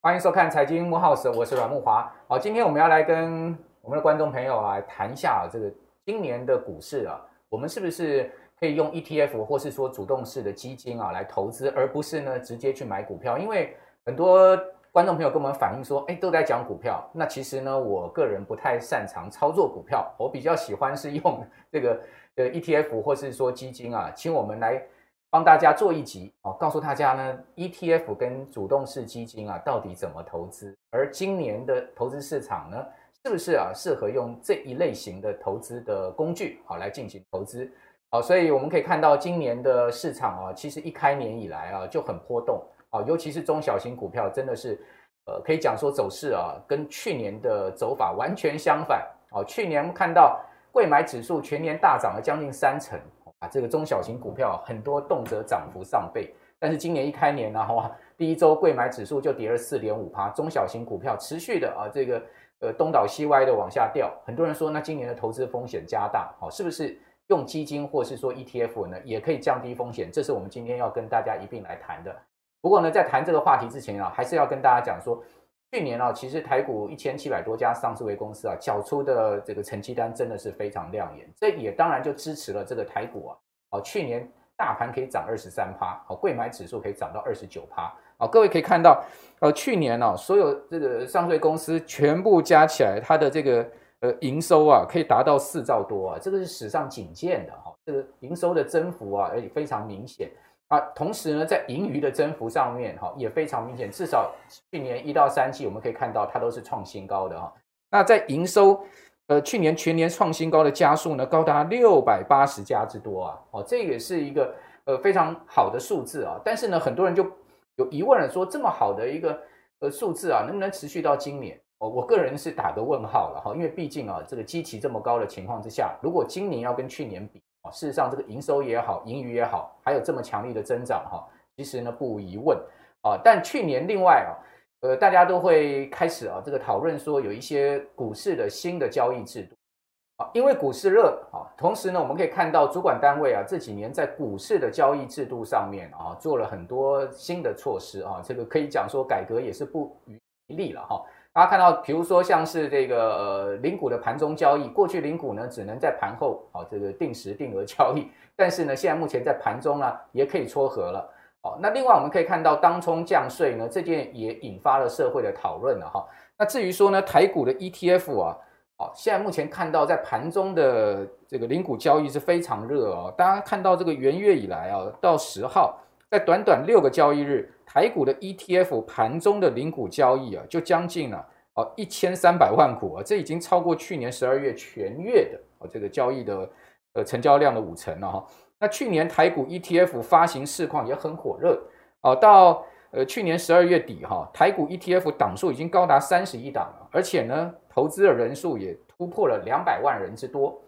欢迎收看财经慕 House，我是阮木华。好，今天我们要来跟我们的观众朋友啊谈一下这个今年的股市啊，我们是不是可以用 ETF 或是说主动式的基金啊来投资，而不是呢直接去买股票？因为很多观众朋友跟我们反映说，哎，都在讲股票。那其实呢，我个人不太擅长操作股票，我比较喜欢是用这个呃 ETF 或是说基金啊，请我们来。帮大家做一集哦，告诉大家呢，ETF 跟主动式基金啊，到底怎么投资？而今年的投资市场呢，是不是啊适合用这一类型的投资的工具好来进行投资？好，所以我们可以看到今年的市场啊，其实一开年以来啊就很波动啊，尤其是中小型股票，真的是呃可以讲说走势啊跟去年的走法完全相反哦。去年看到柜买指数全年大涨了将近三成啊。这个中小型股票很多动辄涨幅上倍，但是今年一开年呢，哇，第一周柜买指数就跌了四点五趴，中小型股票持续的啊，这个呃东倒西歪的往下掉。很多人说，那今年的投资风险加大，好，是不是用基金或是说 ETF 呢，也可以降低风险？这是我们今天要跟大家一并来谈的。不过呢，在谈这个话题之前啊，还是要跟大家讲说。去年啊，其实台股一千七百多家上市公司啊，缴出的这个成绩单真的是非常亮眼，这也当然就支持了这个台股啊。好，去年大盘可以涨二十三趴，好，柜买指数可以涨到二十九趴。好，各位可以看到，呃，去年啊，所有这个上市公司全部加起来，它的这个呃营收啊，可以达到四兆多啊，这个是史上仅见的哈，这个营收的增幅啊，而且非常明显。啊，同时呢，在盈余的增幅上面，哈，也非常明显。至少去年一到三季，我们可以看到它都是创新高的哈。那在营收，呃，去年全年创新高的家数呢，高达六百八十家之多啊。哦，这也是一个呃非常好的数字啊。但是呢，很多人就有疑问了，说这么好的一个呃数字啊，能不能持续到今年？哦，我个人是打个问号了哈，因为毕竟啊，这个基期这么高的情况之下，如果今年要跟去年比。事实上，这个营收也好，盈余也好，还有这么强力的增长哈，其实呢，不无疑问啊。但去年另外啊，呃，大家都会开始啊，这个讨论说有一些股市的新的交易制度啊，因为股市热啊，同时呢，我们可以看到主管单位啊这几年在股市的交易制度上面啊做了很多新的措施啊，这个可以讲说改革也是不遗余力了哈。大家看到，比如说像是这个呃，零股的盘中交易，过去零股呢只能在盘后啊这个定时定额交易，但是呢现在目前在盘中啊也可以撮合了。好，那另外我们可以看到当冲降税呢这件也引发了社会的讨论了哈。那至于说呢台股的 ETF 啊，好，现在目前看到在盘中的这个零股交易是非常热哦。大家看到这个元月以来啊到十号，在短短六个交易日。台股的 ETF 盘中的零股交易啊，就将近了哦一千三百万股啊，这已经超过去年十二月全月的哦这个交易的呃成交量的五成了哈。那去年台股 ETF 发行市况也很火热哦，到呃去年十二月底哈，台股 ETF 档数已经高达三十亿档了，而且呢投资的人数也突破了两百万人之多。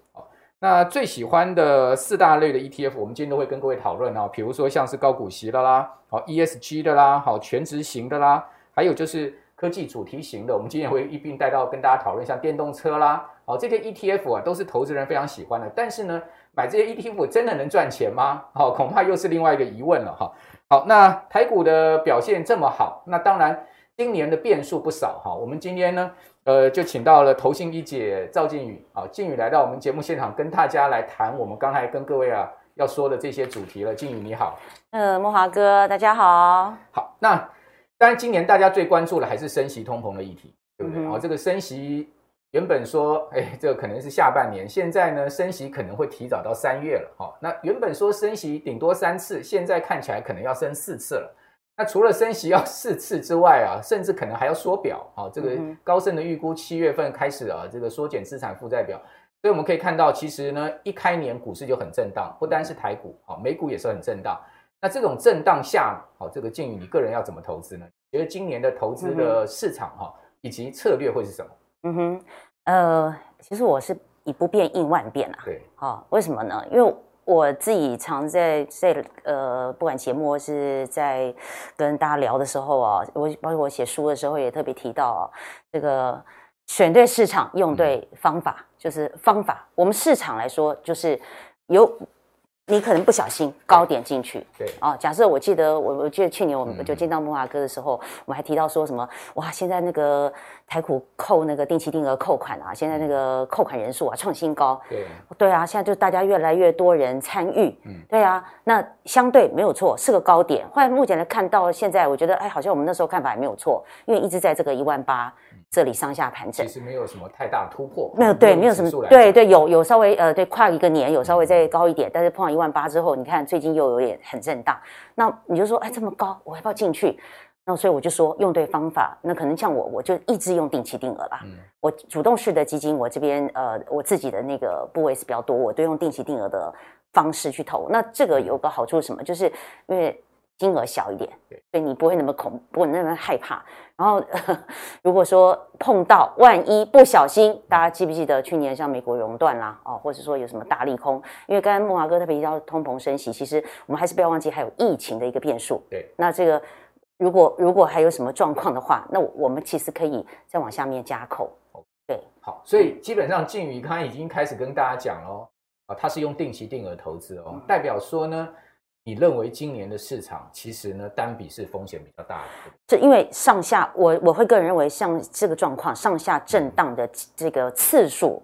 那最喜欢的四大类的 ETF，我们今天都会跟各位讨论啊，比如说像是高股息的啦，好 ESG 的啦，好全职型的啦，还有就是科技主题型的，我们今天也会一并带到跟大家讨论，像电动车啦，好这些 ETF 啊都是投资人非常喜欢的。但是呢，买这些 ETF 真的能赚钱吗？好，恐怕又是另外一个疑问了哈。好，那台股的表现这么好，那当然今年的变数不少哈。我们今天呢。呃，就请到了投信一姐赵静宇啊，静宇来到我们节目现场，跟大家来谈我们刚才跟各位啊要说的这些主题了。静宇你好，呃，慕驊哥大家好。好，那当然今年大家最关注的还是升息通膨的议题，对不对？哦，这个升息原本说，哎，这个可能是下半年，现在呢升息可能会提早到三月了。哈、哦，那原本说升息顶多三次，现在看起来可能要升四次了。那除了升息要四次之外啊，甚至可能还要缩表啊。这个高盛的预估七月份开始啊，这个缩减资产负债表。所以我们可以看到，其实呢，一开年股市就很震荡，不单是台股啊，美股也是很震荡。那这种震荡下，好，这个建议，你个人要怎么投资呢？觉得今年的投资的市场哈，以及策略会是什么？嗯哼，呃，其实我是以不变应万变啊。对，好，为什么呢？因为我自己常在在呃，不管节目或是在跟大家聊的时候啊，我包括我写书的时候也特别提到啊，这个选对市场，用对方法，就是方法。我们市场来说，就是有。你可能不小心高点进去，对。啊，假设我记得我我记得去年我们就见到慕驊哥的时候，嗯、我们还提到说什么哇，现在那个台股扣那个定期定额扣款啊，现在那个扣款人数啊创新高，对。对啊，现在就大家越来越多人参与，嗯，对啊，那相对没有错，是个高点。后来目前来看到现在，我觉得哎，好像我们那时候看法也没有错，因为一直在这个一万八。这里上下盘整，其实没有什么太大突破，没有对，没有什么对对，有有稍微呃对跨一个年有稍微再高一点，但是碰到一万八之后，你看最近又有点很震荡，那你就说哎这么高，我要不要进去？那所以我就说用对方法，那可能像我我就一直用定期定额啦，嗯、我主动式的基金我这边呃我自己的那个部位是比较多，我都用定期定额的方式去投，那这个有个好处是什么？就是因为。金额小一点，对，所以你不会那么恐，不会那么害怕。然后，如果说碰到万一不小心，大家记不记得去年像美国熔断啦，哦，或者说有什么大利空？因为刚刚慕驊哥特别提到通膨升息，其实我们还是不要忘记还有疫情的一个变数。对，那这个如果如果还有什么状况的话，那我们其实可以再往下面加扣。对，好，所以基本上靖宇刚刚已经开始跟大家讲了，啊，他是用定期定额投资哦，代表说呢。你认为今年的市场其实呢，单笔是风险比较大的？这因为上下，我我会个人认为，像这个状况，上下震荡的这个次数，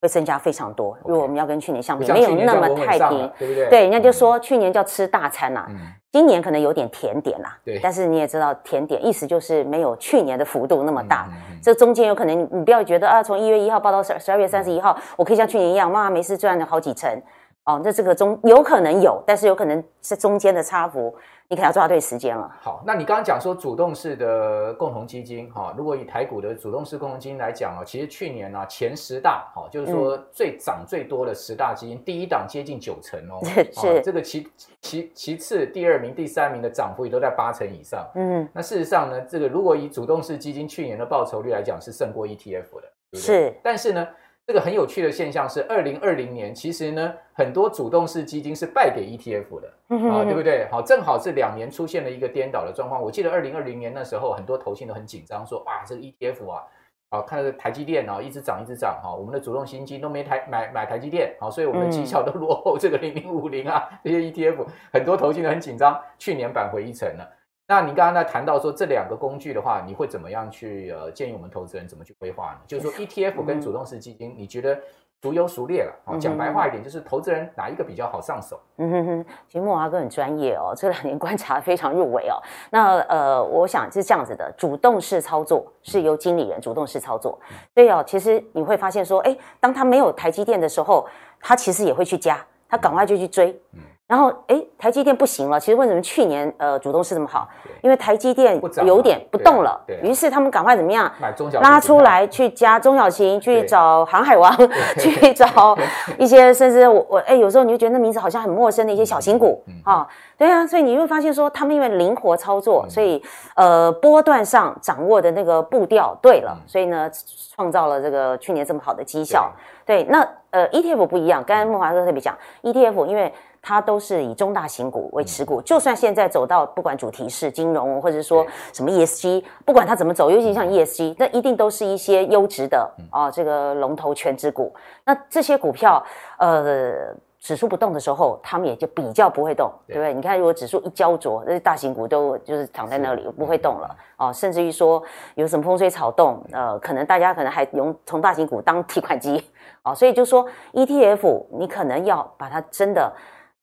会增加非常多。如果我们要跟去年相比，没有那么太平，对不对？对，人家就说去年叫吃大餐呐，今年可能有点甜点啦。对，但是你也知道，甜点意思就是没有去年的幅度那么大。这中间有可能，你不要觉得啊，从一月一号报到十十二月三十一号，我可以像去年一样，妈妈没事赚了好几成。哦，那这个中有可能有，但是有可能是中间的差幅，你可能要抓对时间了。好，那你刚刚讲说主动式的共同基金，哈、哦，如果以台股的主动式共同基金来讲哦，其实去年呢、啊、前十大，哈、哦，就是说最涨最多的十大基金，嗯、第一档接近九成哦，是、哦、这个其其其次第二名、第三名的涨幅也都在八成以上。嗯，那事实上呢，这个如果以主动式基金去年的报酬率来讲，是胜过 ETF 的，对对？是，但是呢。这个很有趣的现象是，二零二零年其实呢，很多主动式基金是败给 ETF 的啊，对不对？好，正好是两年出现了一个颠倒的状况。我记得二零二零年那时候，很多投信都很紧张，说哇，这个 ETF 啊，啊，看到台积电啊，一直涨一直涨哈，我们的主动型基金都没台买买台积电，好，所以我们的绩效都落后这个零零五零啊这些 ETF，很多投信都很紧张，去年扳回一城了。那你刚刚在谈到说这两个工具的话，你会怎么样去呃建议我们投资人怎么去规划呢？就是说 ETF 跟主动式基金，你觉得孰优孰劣了？哦，讲白话一点，就是投资人哪一个比较好上手？嗯哼哼，其实莫华哥很专业哦，这两年观察非常入微哦。那呃，我想是这样子的，主动式操作是由经理人主动式操作，所以哦，其实你会发现说，哎，当他没有台积电的时候，他其实也会去加，他赶快就去追。嗯然后，哎，台积电不行了。其实为什么去年呃主动是这么好？因为台积电有点不动了，于是他们赶快怎么样？买中小拉出来去加中小型，去找航海王，去找一些甚至我我哎有时候你就觉得那名字好像很陌生的一些小型股啊，对啊，所以你会发现说他们因为灵活操作，所以呃波段上掌握的那个步调对了，所以呢创造了这个去年这么好的绩效。对，那呃 ETF 不一样，刚才孟华哥特别讲 ETF，因为它都是以中大型股为持股，就算现在走到不管主题是金融，或者说什么 ESG，不管它怎么走，尤其像 ESG，那一定都是一些优质的啊，这个龙头权值股。那这些股票，呃，指数不动的时候，他们也就比较不会动，对。不对？你看，如果指数一焦灼，那些大型股都就是躺在那里。不会动了啊，甚至于说有什么风吹草动，呃，可能大家可能还用从大型股当提款机。啊，所以就说 ETF，你可能要把它真的。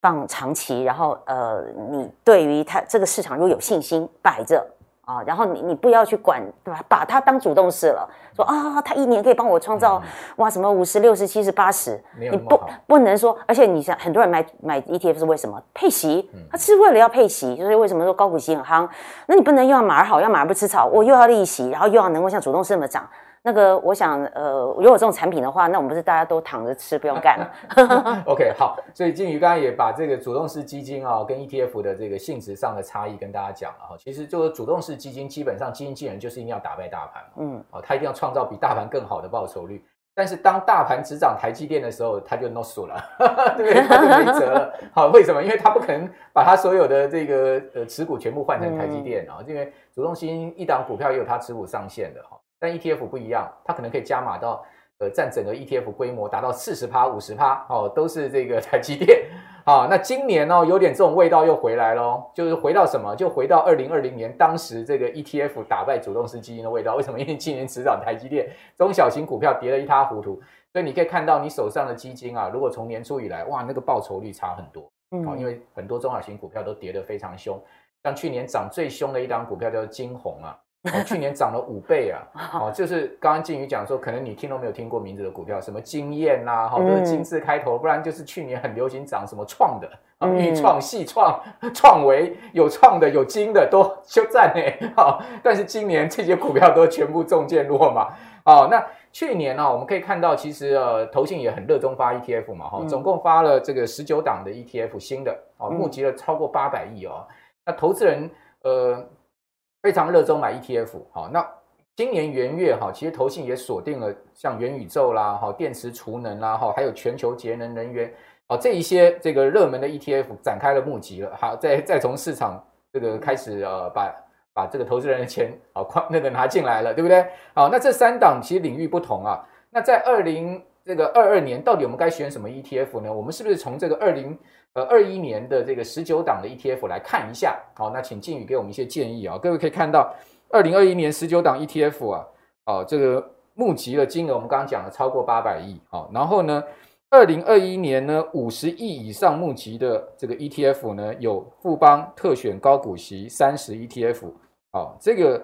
放长期，然后呃，你对于它这个市场如果有信心摆着啊，然后你你不要去管，对吧？把它当主动式了，说啊，它一年可以帮我创造、嗯、哇什么五十六十七十八十，你不不能说，而且你想很多人买买 ETF 是为什么？配息，他是为了要配息，就是为什么说高股息很夯？那你不能又要马儿好，要马儿不吃草，我又要利息，然后又要能够像主动式那么涨。那个，我想，呃，如果有这种产品的话，那我们不是大家都躺着吃，不用干了。OK，好，所以靖宇刚刚也把这个主动式基金啊、哦，跟 ETF 的这个性质上的差异跟大家讲了哈。其实就是主动式基金，基本上基金经理人就是一定要打败大盘，嗯，哦，他一定要创造比大盘更好的报酬率。但是当大盘只涨台积电的时候，他就 no 输了，对不对？他就没辙了。好，为什么？因为他不可能把他所有的这个呃持股全部换成台积电啊，嗯、因为主动型一档股票也有它持股上限的哈。但 ETF 不一样，它可能可以加码到呃占整个 ETF 规模达到四十趴、五十趴哦，都是这个 台积电。啊，那今年哦，有点这种味道又回来喽，就是回到什么？就回到二零二零年当时这个 ETF 打败主动式基金的味道。为什么？因为今年执掌台积电，中小型股票跌得一塌糊涂，所以你可以看到你手上的基金啊，如果从年初以来，哇，那个报酬率差很多。嗯，因为很多中小型股票都跌得非常凶，像去年涨最凶的一档股票叫做晶宏啊。哦，去年涨了五倍啊！哦，就是刚刚靖宇讲说，可能你听都没有听过名字的股票，什么经验呐，哈，都是金字开头，不然就是去年很流行涨什么创的啊，钰创、矽创、创维，有创的有金的都 休战呢。好，但是今年这些股票都全部中箭落马。哦，那去年呢，我们可以看到，其实呃，投信也很热衷发 ETF 嘛，哈，总共发了这个十九档的 ETF 新的，哦，募集了超过八百亿哦。那投资人呃。非常热衷买 ETF，好，那今年元月哈，其实投信也锁定了像元宇宙啦，哈，电池储能啦，哈，还有全球节能能源，啊，这一些这个热门的 ETF 展开了募集了，好，再再从市场这个开始呃，把把这个投资人的钱啊，快那个拿进来了，对不对？好，那这三档其实领域不同啊，那在二零这个二二年，到底我们该选什么 ETF 呢？我们是不是从这个二零？呃，二一年的这个十九档的 ETF 来看一下，好，那请靖宇给我们一些建议啊。各位可以看到，二零二一年十九档 ETF 啊，哦，这个募集的金额我们刚刚讲了超过八百亿，好，然后呢，二零二一年呢五十亿以上募集的这个 ETF 呢，有富邦特选高股息三十 ETF，哦，这个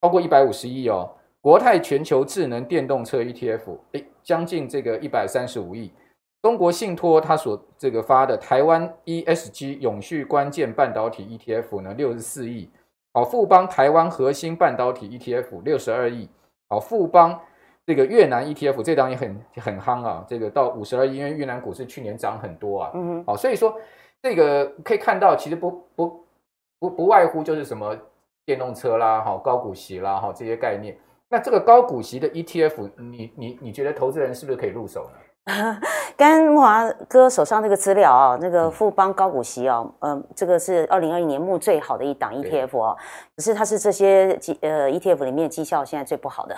超过一百五十亿哦，国泰全球智能电动车 ETF，诶，将近这个一百三十五亿。中国信托它所这个发的台湾 ESG 永续关键半导体 ETF 呢，六十四亿。好，富邦台湾核心半导体 ETF 六十二亿。好，富邦这个越南 ETF 这档也很很夯啊，这个到五十二亿，因为越南股市去年涨很多啊。嗯哼。好，所以说这个可以看到，其实不不不不外乎就是什么电动车啦，好高股息啦，好这些概念。那这个高股息的 ETF，你你你觉得投资人是不是可以入手呢？跟慕驊哥手上这个资料啊，那个富邦高股息哦，嗯、呃，这个是二零二一年募最好的一档 ETF 哦，可是它是这些绩呃 ETF 里面绩效现在最不好的，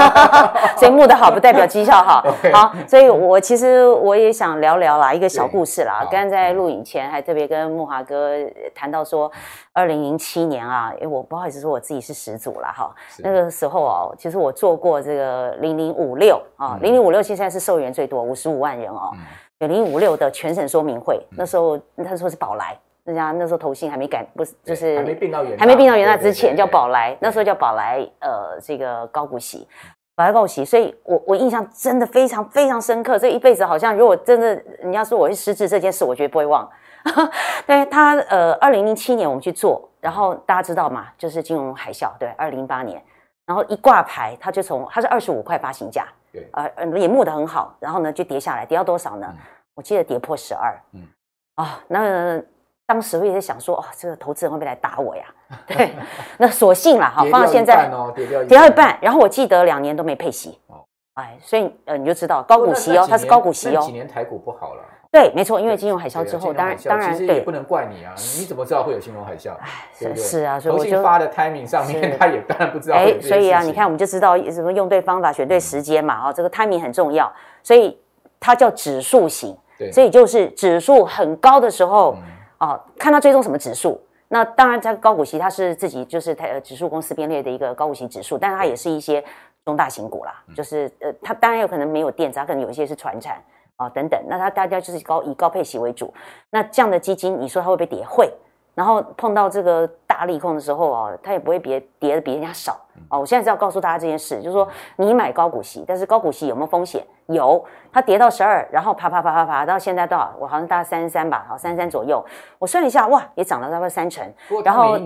所以募的好不代表绩效好。好，所以我其实我也想聊聊啦，一个小故事啦。刚刚在录影前还特别跟木华哥谈到说，二零零七年啊，因为我不好意思说我自己是始祖啦哈，那个时候哦，其实我做过这个零零五六啊，零零五六现在是受援最多五十五万人哦，有零五六的全省说明会，那时候那时候是宝来，人家那时候投信还没改，不是就是还没并到元，还没并到元大之前叫宝来，那时候叫宝来，呃，这个高股息，宝来高股息，所以我我印象真的非常非常深刻，这一辈子好像如果真的你要说我是失智这件事，我绝对不会忘。对他呃，二零零七年我们去做，然后大家知道嘛，就是金融海啸，对，二零零八年，然后一挂牌，他就从他是二十五块发行价。对，呃，也募得很好，然后呢就跌下来，跌到多少呢？嗯、我记得跌破十二。嗯，啊、哦，那当时我也在想说，哦，这个投资人会不会来打我呀？对，那索性啦，哈，放到现在，跌掉一半，跌掉一半。然后我记得两年都没配息。哦，哎，所以呃，你就知道高股息哦，它是高股息哦。几年台股不好了。对，没错，因为金融海啸之后，当然当然，其实也不能怪你啊，你怎么知道会有金融海啸？是是啊，所以我就发的 timing 上面，他也当然不知道。哎，所以啊，你看我们就知道什么用对方法，选对时间嘛，啊，这个 timing 很重要，所以它叫指数型，所以就是指数很高的时候，哦，看它追踪什么指数。那当然，它高股息它是自己就是它呃指数公司编列的一个高股息指数，但是它也是一些中大型股啦，就是呃，它当然有可能没有电子，它可能有一些是传产。啊、哦，等等，那它大家就是高以高配息为主，那这样的基金，你说它会不会跌？会。然后碰到这个大利空的时候哦，它也不会别跌的比人家少哦。我现在是要告诉大家这件事，就是说你买高股息，但是高股息有没有风险？有，它跌到十二，然后啪啪啪啪啪到现在多少？我好像大概三十三吧，好三十三左右。我算了一下，哇，也涨了大概三成。然后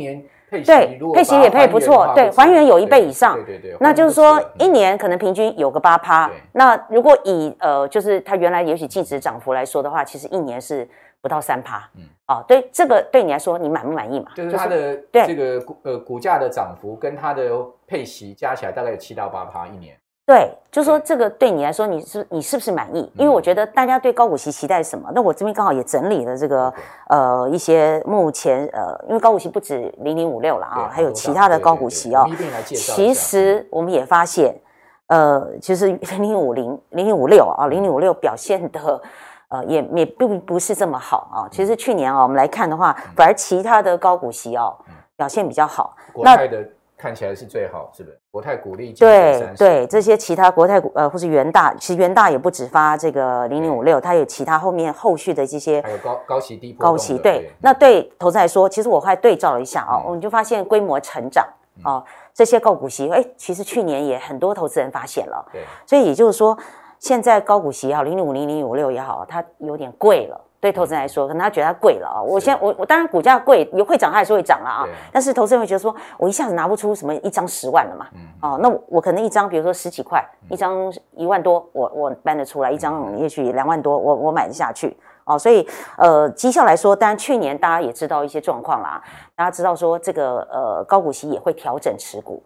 对，配息也配不错，对，还原有一倍以上，对对对，那就是说一年可能平均有个八趴。那如果以呃，就是它原来也许净值涨幅来说的话，其实一年是不到三趴。嗯，哦，对，这个对你来说你满不满意嘛？就是它的这个股呃股价的涨幅跟它的配息加起来大概有七到八趴一年。对，就说这个对你来说，你是你是不是满意？因为我觉得大家对高股息期待什么？那我这边刚好也整理了这个呃一些目前呃，因为高股息不止零零五六了啊，还有其他的高股息哦。其实我们也发现，呃，其实零零五零、零零五六啊，零零五六表现的呃也也并不是这么好啊。其实去年啊，我们来看的话，反而其他的高股息哦表现比较好。国泰的看起来是最好，是不是？国泰股利对对，这些其他国泰股呃或是元大，其实元大也不止发这个零零五六，它有其他后面后续的这些还有高高息低高息对。那对投资来说，其实我还对照了一下啊，我们就发现规模成长啊。这些高股息，哎，其实去年也很多投资人发现了，对，所以也就是说，现在高股息也好，零零五零、零零五六也好，它有点贵了，对投资人来说，可能他觉得它贵了啊。我现我我当然股价贵，也会涨，它还是会涨了啊。但是投资人会觉得说，我一下子拿不出什么一张十万了嘛，哦，那我可能一张，比如说十几块，一张一万多，我我搬得出来，一张也许两万多，我我买得下去。哦，所以呃，绩效来说，当然去年大家也知道一些状况啦。大家知道说这个呃高股息也会调整持股，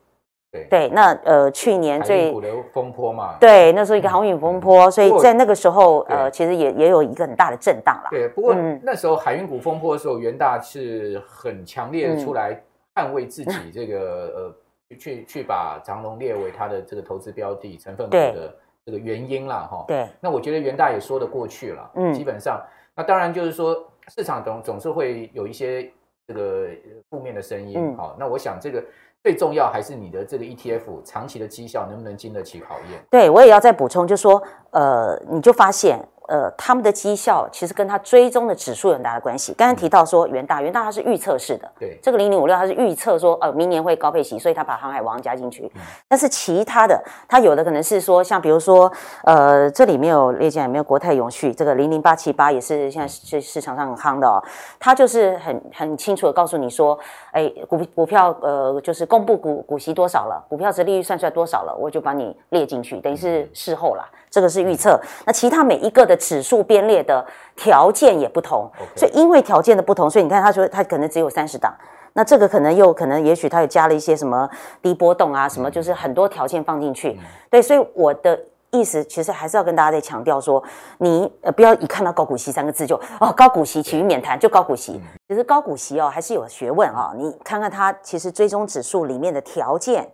对对。那呃去年最股的风波嘛，对，那时候一个航运风波，所以在那个时候呃其实也也有一个很大的震荡啦。对，不过那时候海运股风波的时候，元大是很强烈的出来捍卫自己这个呃去去把长隆列为他的这个投资标的成分股的。这个原因啦，哈，对，那我觉得元大也说得过去了，嗯，基本上，那当然就是说市场总总是会有一些这个负面的声音，好，那我想这个最重要还是你的这个 ETF 长期的绩效能不能经得起考验？对，我也要再补充，就说，呃，你就发现。呃，他们的绩效其实跟他追踪的指数有很大的关系。刚才提到说元大，元大它是预测式的，对，这个零零五六它是预测说，呃，明年会高配息，所以他把航海王加进去。嗯、但是其他的，它有的可能是说，像比如说，呃，这里没有列进来，没有国泰永续，这个零零八七八也是现在是市场上很夯的哦。它就是很很清楚的告诉你说，哎，股股票呃，就是公布股股息多少了，股票值利率算出来多少了，我就把你列进去，等于是事后啦。这个是预测，那其他每一个的指数编列的条件也不同.所以因为条件的不同，所以你看他说他可能只有三十档，那这个可能又可能也许他又加了一些什么低波动啊，什么就是很多条件放进去，对，所以我的意思其实还是要跟大家再强调说，你呃不要一看到高股息三个字就哦高股息，请免谈就高股息，其实高股息哦还是有学问啊、哦，你看看它其实追踪指数里面的条件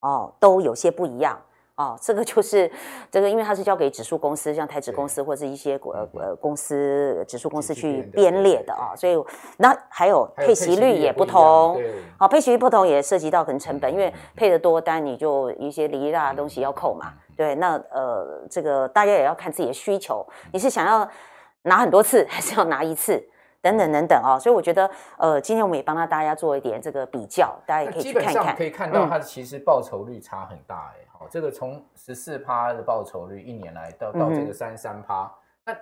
哦都有些不一样。哦，这个就是这个，因为它是交给指数公司，像台指公司或者一些呃呃公司指数公司去编列的啊，所以那还有配息率也不同，好，配息率不同也涉及到可能成本，因为配的多，当然你就一些离大的东西要扣嘛，对，那呃这个大家也要看自己的需求，你是想要拿很多次，还是要拿一次？等等等等哦，所以我觉得，呃，今天我们也帮到大家做一点这个比较，大家也可以去看看。基本上可以看到，它其实报酬率差很大哎。好、嗯，这个从十四趴的报酬率一年来到到这个三十三趴，那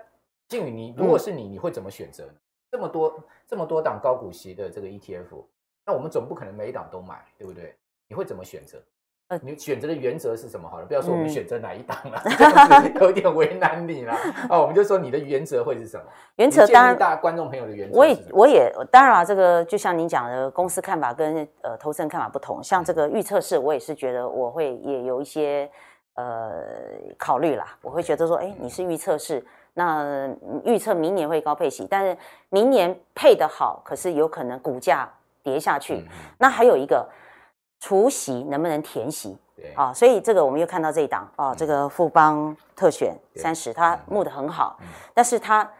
静宇，你如果是你，你会怎么选择这么多这么多档高股息的这个 ETF，那我们总不可能每一档都买，对不对？你会怎么选择？呃，你选择的原则是什么？好了，不要说我们选择哪一档了，嗯、这样子有点为难你了。哦，我们就说你的原则会是什么？原则当然，大观众朋友的原则。我也，我也当然啊，这个就像您讲的，公司看法跟呃投资人看法不同。像这个预测式，我也是觉得我会也有一些呃考虑啦。我会觉得说，哎，你是预测式，那预测明年会高配息，但是明年配得好，可是有可能股价跌下去。嗯、那还有一个。除息能不能填息？对。啊，所以这个我们又看到这一档啊，这个富邦特选三十，它募的很好，但是它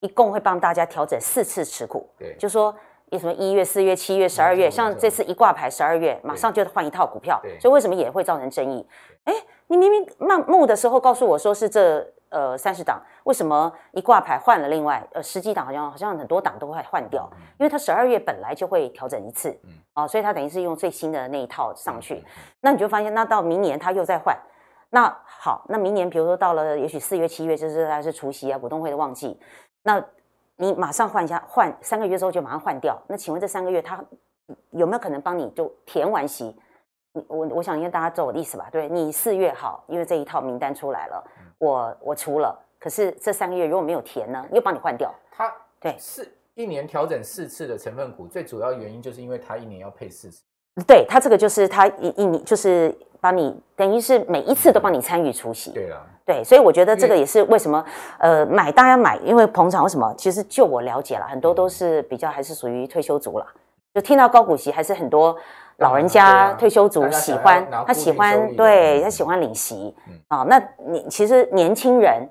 一共会帮大家调整四次持股，对，就说有什么一月、四月、七月、十二月，像这次一挂牌十二月，马上就换一套股票，所以为什么也会造成争议？哎，你明明募的时候告诉我说是这。呃，三十档为什么一挂牌换了？另外，呃，十几档好像好像很多档都会换掉，因为它十二月本来就会调整一次，哦，所以它等于是用最新的那一套上去。那你就发现，那到明年它又再换。那好，那明年比如说到了也许四月、七月，就是还是除夕啊、股东会的旺季，那你马上换一下，换三个月之后就马上换掉。那请问这三个月它有没有可能帮你就填完息？我我想应该大家知道我的意思吧？对，你四月好，因为这一套名单出来了。我我除了，可是这三个月如果没有填呢，又帮你换掉。它对是一年调整四次的成分股，最主要原因就是因为它一年要配四次。对，它这个就是它一一年就是帮你等于是每一次都帮你参与出席。对啊，对，所以我觉得这个也是为什么呃买大家买，因为捧场为什么？其实就我了解了，很多都是比较还是属于退休族了，就听到高股息还是很多。老人家退休族喜欢，他喜欢，对，他喜欢领息啊。那你其实年轻人，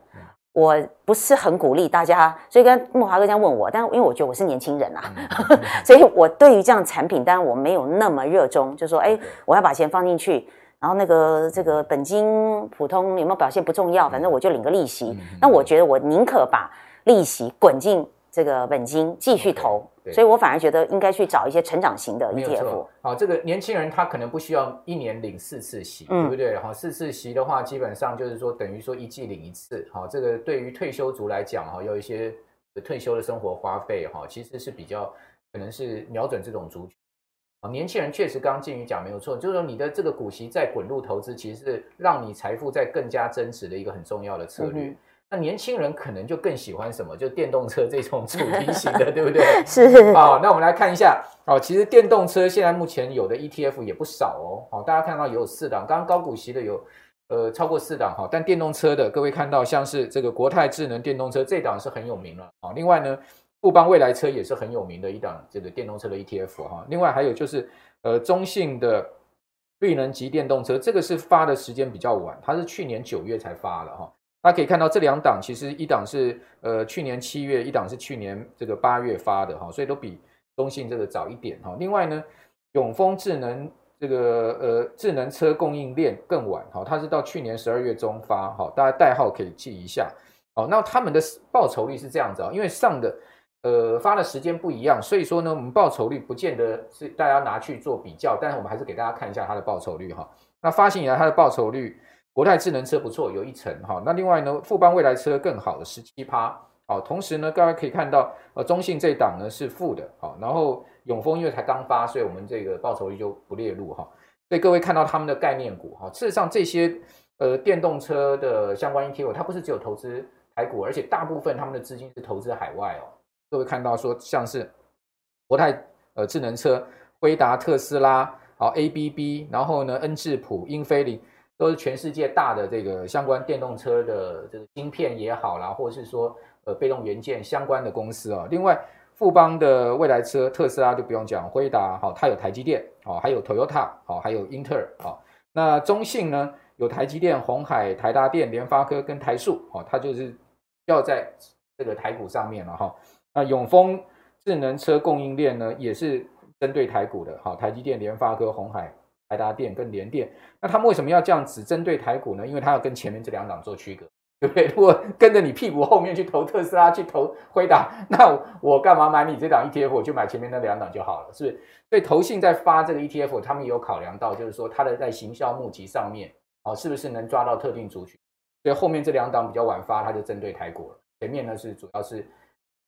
我不是很鼓励大家，所以跟木华哥这样问我，但因为我觉得我是年轻人啊，所以我对于这样产品，当然我没有那么热衷，就说哎，我要把钱放进去，然后那个这个本金普通有没有表现不重要，反正我就领个利息。那我觉得我宁可把利息滚进。这个本金继续投所以我反而觉得应该去找一些成长型的 ETF。好，这个年轻人他可能不需要一年领四次息，嗯、对不对？好，四次息的话，基本上就是说等于说一季领一次。好，这个对于退休族来讲，哈，有一些退休的生活花费，哈，其实是比较可能是瞄准这种族群。啊，年轻人确实刚刚静宇讲没有错，就是说你的这个股息再滚入投资，其实是让你财富在更加增值的一个很重要的策略。嗯那年轻人可能就更喜欢什么？就电动车这种 主题型的，对不对？是。好，那我们来看一下。哦，其实电动车现在目前有的 ETF 也不少哦。好，大家看到也有四档，刚刚高股息的有呃超过四档哈。但电动车的各位看到像是这个国泰智能电动车这档是很有名了啊。另外呢，富邦未来车也是很有名的一档这个电动车的 ETF 哈。另外还有就是呃中信的绿能级电动车，这个是发的时间比较晚，它是去年九月才发的哈。大家可以看到，这两档其实一档是呃去年七月，一档是去年这个八月发的哈，所以都比中信这个早一点哈。另外呢，永丰智能这个呃智能车供应链更晚哈，它是到去年十二月中发哈，大家代号可以记一下。好，那他们的报酬率是这样子啊，因为上的呃发的时间不一样，所以说呢，我们报酬率不见得是大家拿去做比较，但是我们还是给大家看一下它的报酬率哈。那发行以来它的报酬率。国泰智能车不错，有一成哈。那另外呢，富邦未来车更好的十七趴。好，同时呢，大家可以看到，呃，中信这档呢是负的。好，然后永丰因为才刚发，所以我们这个报酬率就不列入哈。所以各位看到他们的概念股哈，事实上这些呃电动车的相关 ETF，它不是只有投资台股，而且大部分他们的资金是投资海外哦。各位看到说像是国泰呃智能车、辉达、特斯拉、好 ABB，然后呢恩智浦、英飞凌。都是全世界大的这个相关电动车的这个晶片也好啦，或者是说呃被动元件相关的公司啊。另外，富邦的未来车，特斯拉就不用讲，辉达好，它有台积电哦，还有 Toyota 好，还有英特尔好。那中信呢，有台积电、鸿海、台达电、联发科跟台塑哦，它就是要在这个台股上面了哈。那永丰智能车供应链呢，也是针对台股的，好，台积电、联发科、鸿海。台达电跟联电，那他们为什么要这样只针对台股呢？因为他要跟前面这两档做区隔，对不对？如果跟着你屁股后面去投特斯拉，去投辉达，那我干嘛买你这档 ETF？我就买前面那两档就好了，是不是？所以投信在发这个 ETF，他们也有考量到，就是说它的在行销募集上面，哦，是不是能抓到特定族群？所以后面这两档比较晚发，它就针对台股了。前面呢是主要是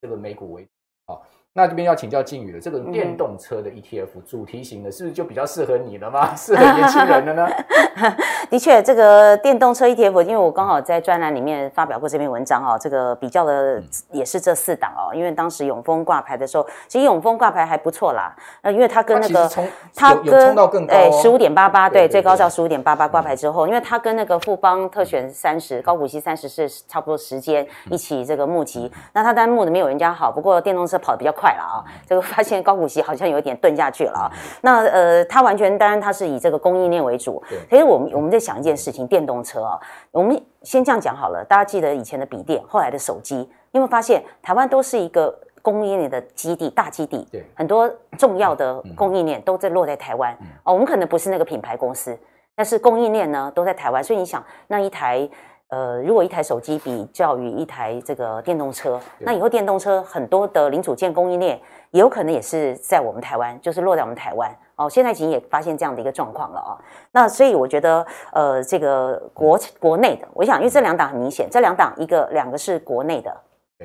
这个美股为主，好。那这边要请教靖宇了，这个电动车的 ETF 主题型的，是不是就比较适合你了吗？适合年轻人的呢？的确，这个电动车 ETF，因为我刚好在专栏里面发表过这篇文章哦，这个比较的也是这四档哦。因为当时永丰挂牌的时候，其实永丰挂牌还不错啦。那因为它跟那个它跟哎十五点八八，对，最高到十五点八八挂牌之后，因为它跟那个富邦特选三十高股息三十是差不多时间一起这个募集，那它当然募的没有人家好，不过电动车跑得比较快了啊，这个发现高股息好像有一点顿下去了啊。那呃，它完全当然它是以这个供应链为主。其实我们我们在想一件事情，电动车啊，我们先这样讲好了。大家记得以前的笔电，后来的手机，你有没有发现台湾都是一个供应链的基地，大基地。对，很多重要的供应链都在落在台湾。哦，我们可能不是那个品牌公司，但是供应链呢都在台湾。所以你想，那一台。呃，如果一台手机比较于一台这个电动车，那以后电动车很多的零组件供应链也有可能也是在我们台湾，就是落在我们台湾哦。现在已经也发现这样的一个状况了啊、哦。那所以我觉得，呃，这个国国内的，我想因为这两档很明显，这两档一个两个是国内的，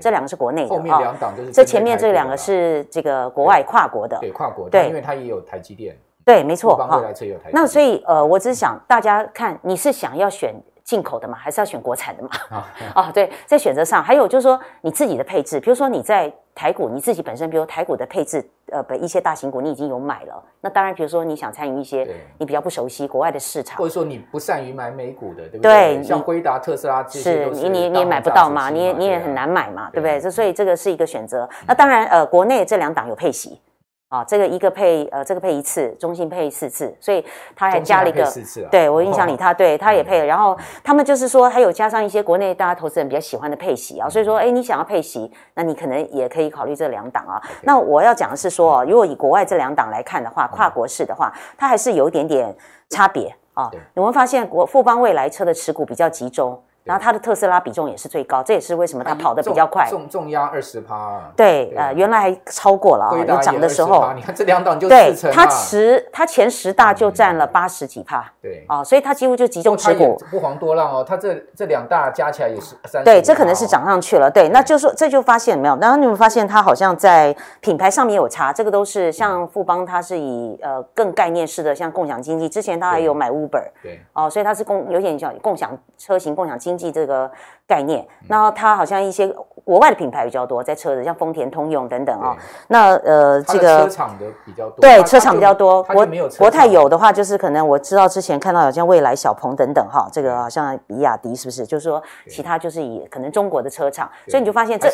这两个是国内的，后面两档就是这前面这两个是这个国外跨国的，对，对跨国的，对，因为它也有台积电，对，没错哈。那所以呃，我只是想大家看，你是想要选。进口的嘛，还是要选国产的嘛？啊、哦，对，在选择上，还有就是说你自己的配置，比如说你在台股，你自己本身，比如台股的配置，呃，的一些大型股你已经有买了，那当然，比如说你想参与一些你比较不熟悉国外的市场，或者说你不善于买美股的，对不对？对，像辉达、特斯拉这些是，是你你你也买不到嘛，你也你也很难买嘛，对不对？这所以这个是一个选择。那当然，呃，国内这两档有配息。啊，这个一个配呃，这个配一次，中信配四次，所以他还加了一个，四次啊、对我印象里他对他也配了，然后他们就是说还有加上一些国内大家投资人比较喜欢的配息啊，所以说哎，你想要配息，那你可能也可以考虑这两档啊。那我要讲的是说，如果以国外这两档来看的话，跨国式的话，它还是有一点点差别啊。你会发现国富邦未来车的持股比较集中。然后它的特斯拉比重也是最高，这也是为什么它跑得比较快。重重压二十趴。对，呃，原来还超过了啊，有涨的时候。你看这两档就对，它十它前十大就占了八十几趴。对，啊，所以它几乎就集中持股。不遑多让哦，它这这两大加起来也是三。对，这可能是涨上去了。对，那就说这就发现没有，然后你们发现它好像在品牌上面有差，这个都是像富邦，它是以呃更概念式的，像共享经济，之前它还有买 Uber。对。哦，所以它是共有点像共享车型、共享经济这个。概念，然后它好像一些国外的品牌比较多，在车子像丰田、通用等等啊、哦。那呃，这个车厂的比较多，对，车厂比较多。国国泰有的话，就是可能我知道之前看到好像未来、小鹏等等哈，这个好像比亚迪是不是？就是说其他就是以可能中国的车厂，所以你就发现这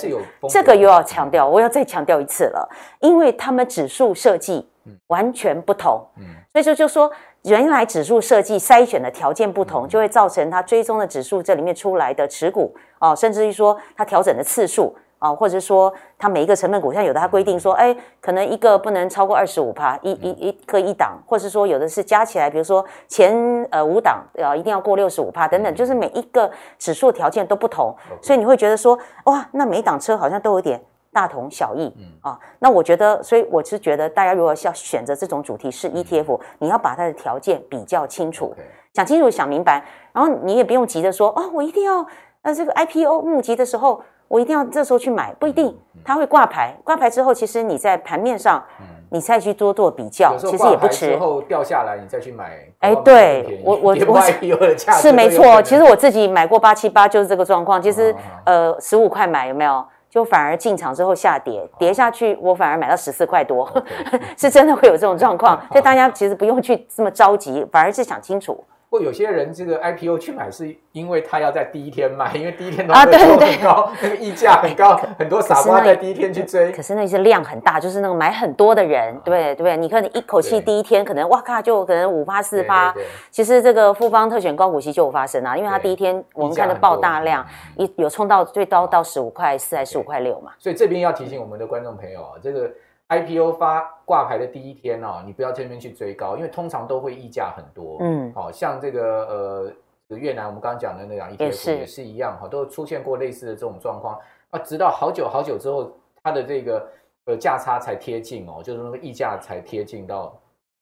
这个又要强调，我要再强调一次了，因为他们指数设计完全不同，嗯，所以就就说。原来指数设计筛选的条件不同，就会造成它追踪的指数这里面出来的持股哦，甚至于说它调整的次数啊，或者说它每一个成分股，像有的它规定说，哎，可能一个不能超过二十五趴，一一一个一档，或者是说有的是加起来，比如说前呃五档啊，一定要过六十五趴等等，就是每一个指数条件都不同，所以你会觉得说，哇，那每一档车好像都有点。大同小异，嗯。啊，那我觉得，所以我是觉得，大家如果要选择这种主题是 ETF，你要把它的条件比较清楚，想清楚、想明白，然后你也不用急着说，哦，我一定要，呃，这个 IPO 募集的时候，我一定要这时候去买，不一定，它会挂牌，挂牌之后，其实你在盘面上，嗯。你再去多做比较，其实也不迟。之后掉下来，你再去买，哎，对我我我是没错，其实我自己买过八七八，就是这个状况，其实呃十五块买有没有？就反而进场之后下跌，跌下去，我反而买到十四块多 是真的会有这种状况，所以大家其实不用去这么着急，反而是想清楚。或有些人这个 IPO 去买，是因为他要在第一天卖，因为第一天都啊，对对对，高，那个溢价很高，很多傻瓜在第一天去追。可是那些量很大，就是那个买很多的人，对对，你看你一口气第一天可能哇咔就可能五八四八，其实这个富邦特选高股息就有发生啊，因为它第一天我们看的爆大量，一有冲到最高到十五块四还是十五块六嘛。所以这边要提醒我们的观众朋友啊，这个。IPO 发挂牌的第一天哦，你不要这边去追高，因为通常都会溢价很多。嗯，好像这个呃越南我们刚刚讲的那样 ETF 也是一样哈，都出现过类似的这种状况啊，直到好久好久之后，它的这个呃价差才贴近哦，就是那个溢价才贴近到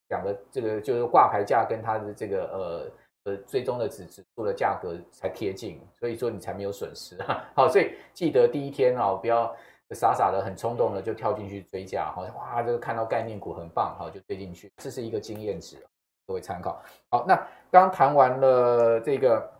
两个这个就是挂牌价跟它的这个呃呃最终的指指数的价格才贴近，所以说你才没有损失啊。好，所以记得第一天哦，不要。傻傻的，很冲动的就跳进去追价，好哇，这个看到概念股很棒，好就追进去，这是一个经验值，各位参考。好，那刚谈完了这个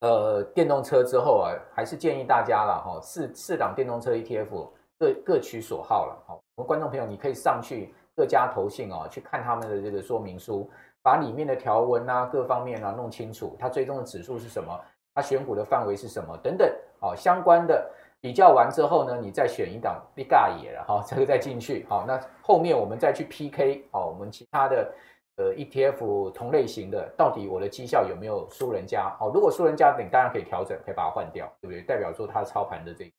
呃电动车之后啊，还是建议大家了哈，四四档电动车 ETF 各各取所好了。好，我们观众朋友你可以上去各家投信哦，去看他们的这个说明书，把里面的条文啊各方面啊弄清楚，它追踪的指数是什么，它选股的范围是什么等等，好相关的。比较完之后呢，你再选一档必尬也了哈，这个再进去好，那后面我们再去 PK 好，我们其他的呃 ETF 同类型的，到底我的绩效有没有输人家？好，如果输人家，你当然可以调整，可以把它换掉，对不对？代表说它操盘的这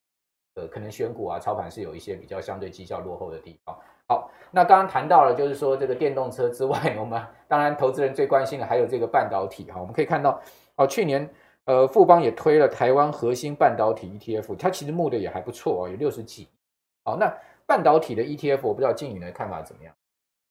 呃可能选股啊，操盘是有一些比较相对绩效落后的地方。好，那刚刚谈到了，就是说这个电动车之外，我们当然投资人最关心的还有这个半导体哈，我们可以看到哦，去年。呃，富邦也推了台湾核心半导体 ETF，它其实募的也还不错哦，有六十几。好，那半导体的 ETF，我不知道静宇的看法怎么样？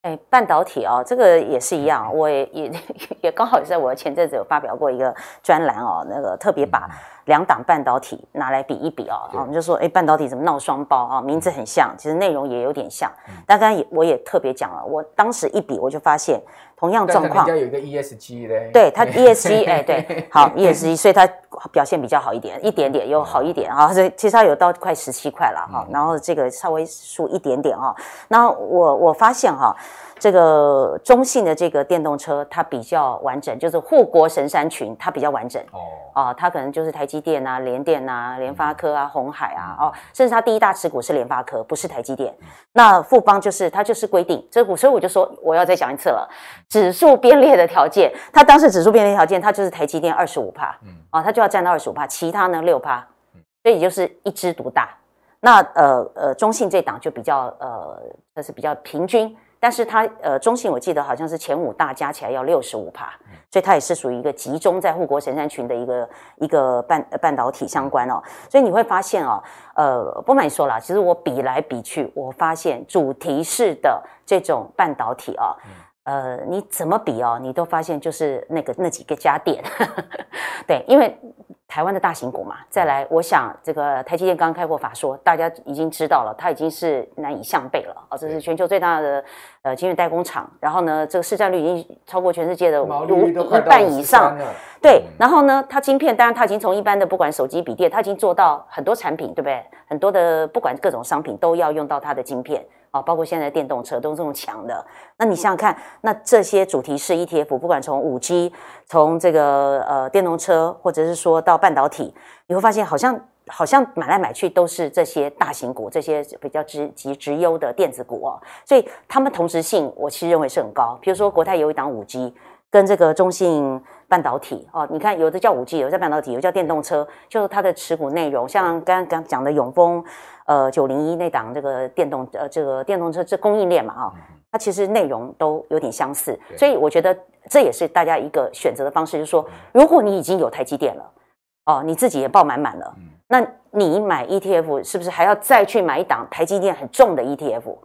哎，半导体哦，这个也是一样，我也也 也刚好也在我前阵子有发表过一个专栏哦，那个特别把两档半导体拿来比一比哦，我们就说，哎，半导体怎么闹双包啊？名字很像，其实内容也有点像。但刚刚也我也特别讲了，我当时一比，我就发现。同样状况，人家有一个 ESG 嘞，对它 ESG，哎，对，好 ESG，所以它表现比较好一点，一点点又好一点啊，所以其实它有到快十七块了哈，然后这个稍微输一点点啊，那我我发现哈，这个中信的这个电动车，它比较完整，就是护国神山群，它比较完整。哦，啊，它可能就是台积电啊、联电啊、联发科啊、鸿海啊，哦，甚至它第一大持股是联发科，不是台积电。那富邦就是它就是规定这股，所以我就说我要再讲一次了，指数编列的条件，它当时指数编列条件，它就是台积电二十五趴，嗯，啊，它就要占到二十五趴，其他呢六趴，所以也就是一枝独大。那呃呃，中信这档就比较呃，它是比较平均。但是它呃，中信我记得好像是前五大加起来要六十五趴，所以它也是属于一个集中在护国神山群的一个一个半半导体相关哦。所以你会发现哦，呃，不瞒你说了，其实我比来比去，我发现主题式的这种半导体哦，呃，你怎么比哦，你都发现就是那个那几个家电，对，因为。台湾的大型股嘛，再来，我想这个台积电刚刚开过法说，大家已经知道了，它已经是难以向背了啊！这是全球最大的呃晶圆代工厂，然后呢，这个市占率已经超过全世界的五一半以上。对，然后呢，它晶片当然它已经从一般的不管手机、笔电，它已经做到很多产品，对不对？很多的不管各种商品都要用到它的晶片。啊，包括现在的电动车都是这么强的，那你想想看，那这些主题式 ETF，不管从五 G，从这个呃电动车，或者是说到半导体，你会发现好像好像买来买去都是这些大型股，这些比较值及值优的电子股哦，所以他们同质性我其实认为是很高。比如说国泰有一档五 G，跟这个中信半导体哦，你看有的叫五 G，有的叫半导体，有的叫电动车，就是它的持股内容，像刚刚讲的永丰。呃，九零一那档这个电动呃，这个电动车这供应链嘛，啊，它其实内容都有点相似，所以我觉得这也是大家一个选择的方式，就是说，如果你已经有台积电了，哦，你自己也抱满满了，那你买 ETF 是不是还要再去买一档台积电很重的 ETF？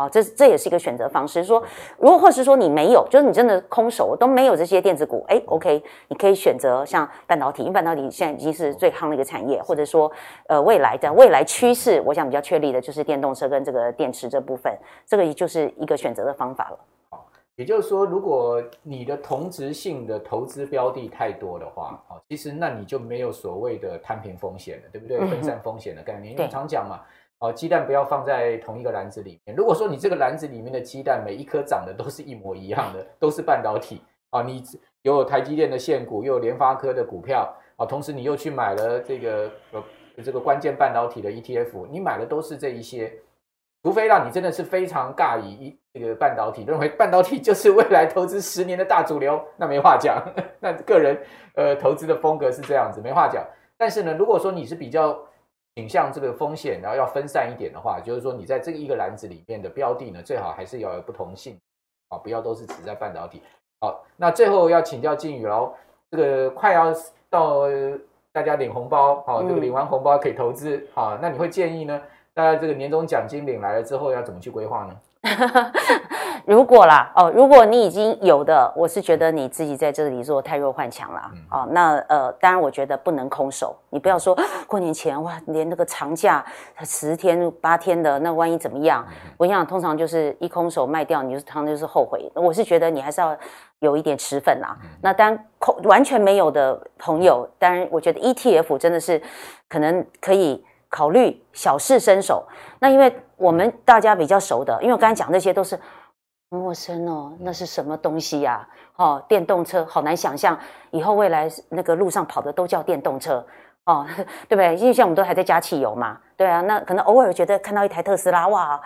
哦，这这也是一个选择方式。说，如果或是说你没有，就是你真的空手都没有这些电子股，哎，OK，你可以选择像半导体，因为半导体现在已经是最夯的一个产业，或者说，呃，未来的未来趋势，我想比较确立的就是电动车跟这个电池这部分，这个也就是一个选择的方法了。好，也就是说，如果你的同质性的投资标的太多的话，哦，其实那你就没有所谓的摊平风险了，对不对？分散风险的概念，因为常讲嘛。哦，鸡蛋不要放在同一个篮子里面。如果说你这个篮子里面的鸡蛋每一颗长得都是一模一样的，都是半导体啊，你有台积电的现股，又有联发科的股票啊，同时你又去买了这个呃这个关键半导体的 ETF，你买的都是这一些，除非让你真的是非常尬意这个半导体，认为半导体就是未来投资十年的大主流，那没话讲。那个人呃投资的风格是这样子，没话讲。但是呢，如果说你是比较倾向这个风险，然后要分散一点的话，就是说你在这个一个篮子里面的标的呢，最好还是要有不同性啊，不要都是只在半导体。好，那最后要请教靖宇喽，这个快要到大家领红包，好，这个领完红包可以投资，好，那你会建议呢，大家这个年终奖金领来了之后要怎么去规划呢？如果啦哦，如果你已经有的，我是觉得你自己在这里做太弱换强了哦。那呃，当然我觉得不能空手，你不要说过年前哇，连那个长假十天八天的，那万一怎么样？我想通常就是一空手卖掉，你就是常常就是后悔。我是觉得你还是要有一点持份啦。那当然空完全没有的朋友，当然我觉得 ETF 真的是可能可以。考虑小试身手，那因为我们大家比较熟的，因为我刚才讲那些都是陌生哦，那是什么东西呀？哦，电动车好难想象，以后未来那个路上跑的都叫电动车哦，对不对？因为像我们都还在加汽油嘛，对啊，那可能偶尔觉得看到一台特斯拉，哇，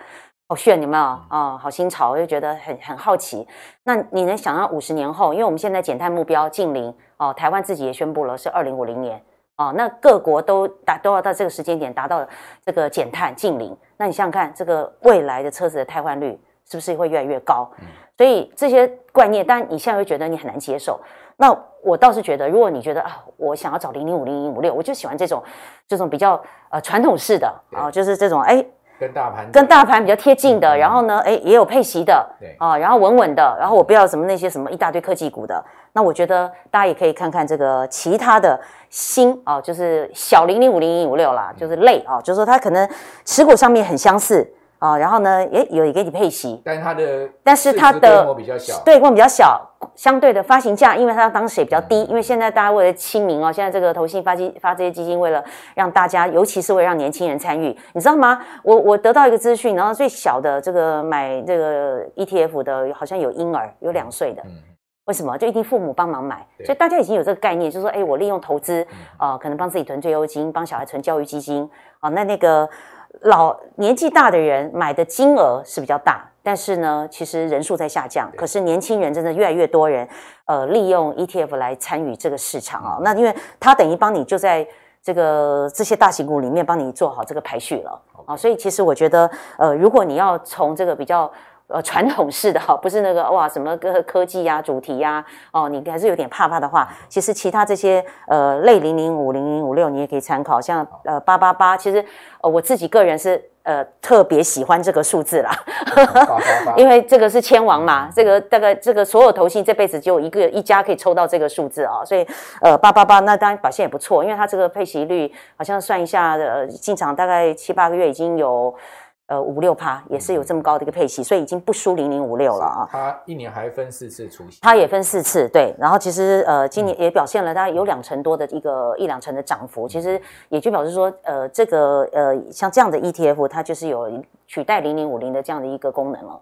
好炫，有没有啊？好新潮，又觉得很很好奇。那你能想到五十年后？因为我们现在减碳目标近零哦，台湾自己也宣布了是二零五零年。哦，那各国都达都要到这个时间点达到这个减碳净零，那你想想看，这个未来的车子的汰换率是不是会越来越高？嗯、所以这些观念，当然你现在会觉得你很难接受。那我倒是觉得，如果你觉得啊，我想要找零零五零零五六，我就喜欢这种这种比较呃传统式的啊，就是这种哎。跟大盘跟大盘比较贴近的，嗯、然后呢，哎，也有配息的，对。啊，然后稳稳的，然后我不要什么那些什么一大堆科技股的，那我觉得大家也可以看看这个其他的新啊，就是小零零五零零五六啦，就是类啊，就是说它可能持股上面很相似啊，然后呢，也有给你配息，但是它的但是它的规模比较小，对，规模比较小，相对的发行价，因为它当时也比较低，因为现在大家为了亲民哦，现在这个投信发基发这些基金，为了让大家，尤其是为了让年轻人参与，你知道吗？我我得到一个资讯，然后最小的这个买这个 ETF 的，好像有婴儿，有两岁的，嗯，为什么？就一定父母帮忙买，所以大家已经有这个概念，就是说，哎，我利用投资啊，呃，可能帮自己存退休金，帮小孩存教育基金，啊，那那个。老年纪大的人买的金额是比较大，但是呢，其实人数在下降。可是年轻人真的越来越多人，呃，利用 ETF 来参与这个市场啊。那因为它等于帮你就在这个这些大型股里面帮你做好这个排序了啊。所以其实我觉得，呃，如果你要从这个比较。呃，传统式的哈，不是那个哇，什么个科技呀、啊、主题呀、啊，哦，你还是有点怕怕的话，其实其他这些呃类零零五零零五六你也可以参考，像呃八八八，其实呃我自己个人是呃特别喜欢这个数字啦，因为这个是千王嘛，这个大概这个所有投信这辈子只有一个一家可以抽到这个数字啊、哦，所以呃八八八那当然表现也不错，因为它这个配息率好像算一下呃进场大概七八个月已经有。呃，五六趴也是有这么高的一个配息，所以已经不输零零五六了啊。它一年还分四次除息，它也分四次，对。然后其实呃，今年也表现了大概有两成多的一个一两成的涨幅，其实也就表示说，呃，这个呃像这样的 ETF，它就是有取代零零五零的这样的一个功能了。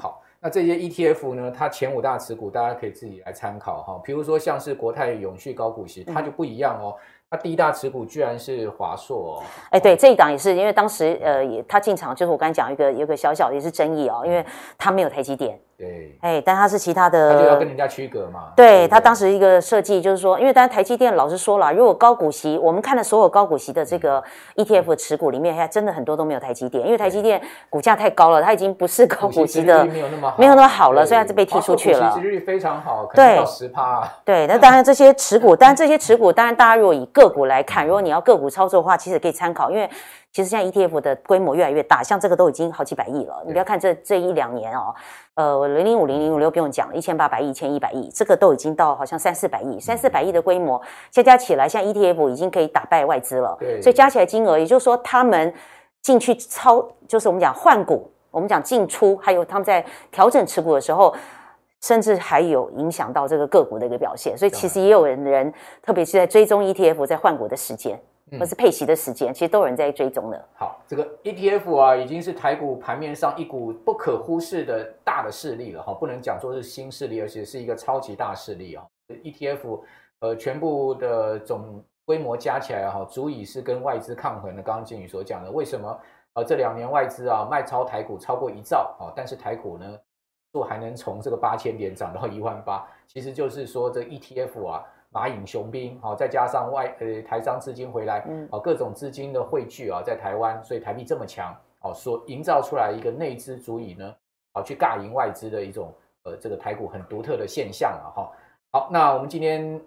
好，那这些 ETF 呢，它前五大持股大家可以自己来参考哈。比如说像是国泰永续高股息，它就不一样哦。嗯他第一大持股居然是华硕哦，哎，对，这一档也是，因为当时呃，也他进场就是我刚才讲一个有个小小的也是争议哦，因为他没有台积电。对，哎，但它是其他的，它就要跟人家区隔嘛。对，他当时一个设计就是说，因为当然台积电老实说了，如果高股息，我们看的所有高股息的这个 ETF 持股里面，还真的很多都没有台积电，因为台积电股价太高了，它已经不是高股息的，没有那么好，没有那么好了，所以它就被踢出去了。股息率非常好，可能到十趴。对，那当然这些持股，当然这些持股，当然大家如果以个股来看，如果你要个股操作的话，其实可以参考，因为。其实现在 ETF 的规模越来越大，像这个都已经好几百亿了。你不要看这这一两年哦，呃，零零五零零五六不用讲了，一千八百亿、一千一百亿，这个都已经到好像三四百亿、三四百亿的规模，加加起来，像 ETF 已经可以打败外资了。对，所以加起来金额，也就是说他们进去操，就是我们讲换股，我们讲进出，还有他们在调整持股的时候，甚至还有影响到这个个股的一个表现。所以其实也有人人，特别是在追踪 ETF 在换股的时间。或是配息的时间，其实都有人在追踪的。好，这个 ETF 啊，已经是台股盘面上一股不可忽视的大的势力了哈，不能讲说是新势力，而且是一个超级大势力啊。ETF 呃，全部的总规模加起来哈，足以是跟外资抗衡的。刚刚静宇所讲的，为什么呃这两年外资啊卖超台股超过一兆啊，但是台股呢，都还能从这个八千点涨到一万八，其实就是说这 ETF 啊。马引雄兵，好，再加上外呃台商资金回来，嗯，各种资金的汇聚啊，在台湾，所以台币这么强，哦，所营造出来一个内资足以呢，好去尬赢外资的一种呃这个台股很独特的现象啊，哈，好，那我们今天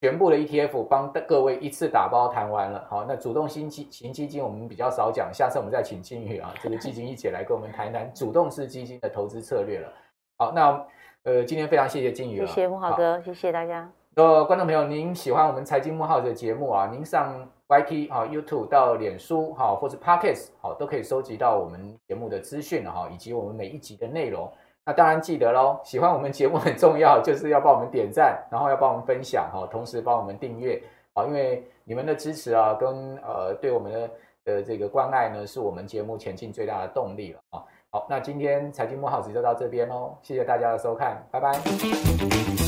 全部的 ETF 帮各位一次打包谈完了，好，那主动型基型基金我们比较少讲，下次我们再请金宇啊，这个基金一姐来跟我们谈谈主动式基金的投资策略了，好，那呃今天非常谢谢金宇，谢谢慕豪哥，谢谢大家。呃，观众朋友，您喜欢我们财经幕后的节目啊？您上 YT 啊、YouTube 到脸书哈，或是 Podcast 好，都可以收集到我们节目的资讯哈，以及我们每一集的内容。那当然记得喽，喜欢我们节目很重要，就是要帮我们点赞，然后要帮我们分享哈，同时帮我们订阅啊，因为你们的支持啊，跟呃对我们的的这个关爱呢，是我们节目前进最大的动力了啊。好，那今天财经幕后就到这边喽，谢谢大家的收看，拜拜。